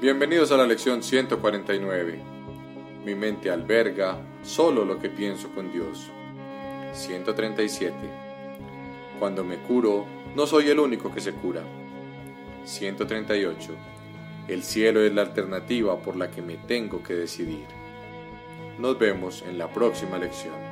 Bienvenidos a la lección 149. Mi mente alberga solo lo que pienso con Dios. 137. Cuando me curo, no soy el único que se cura. 138. El cielo es la alternativa por la que me tengo que decidir. Nos vemos en la próxima lección.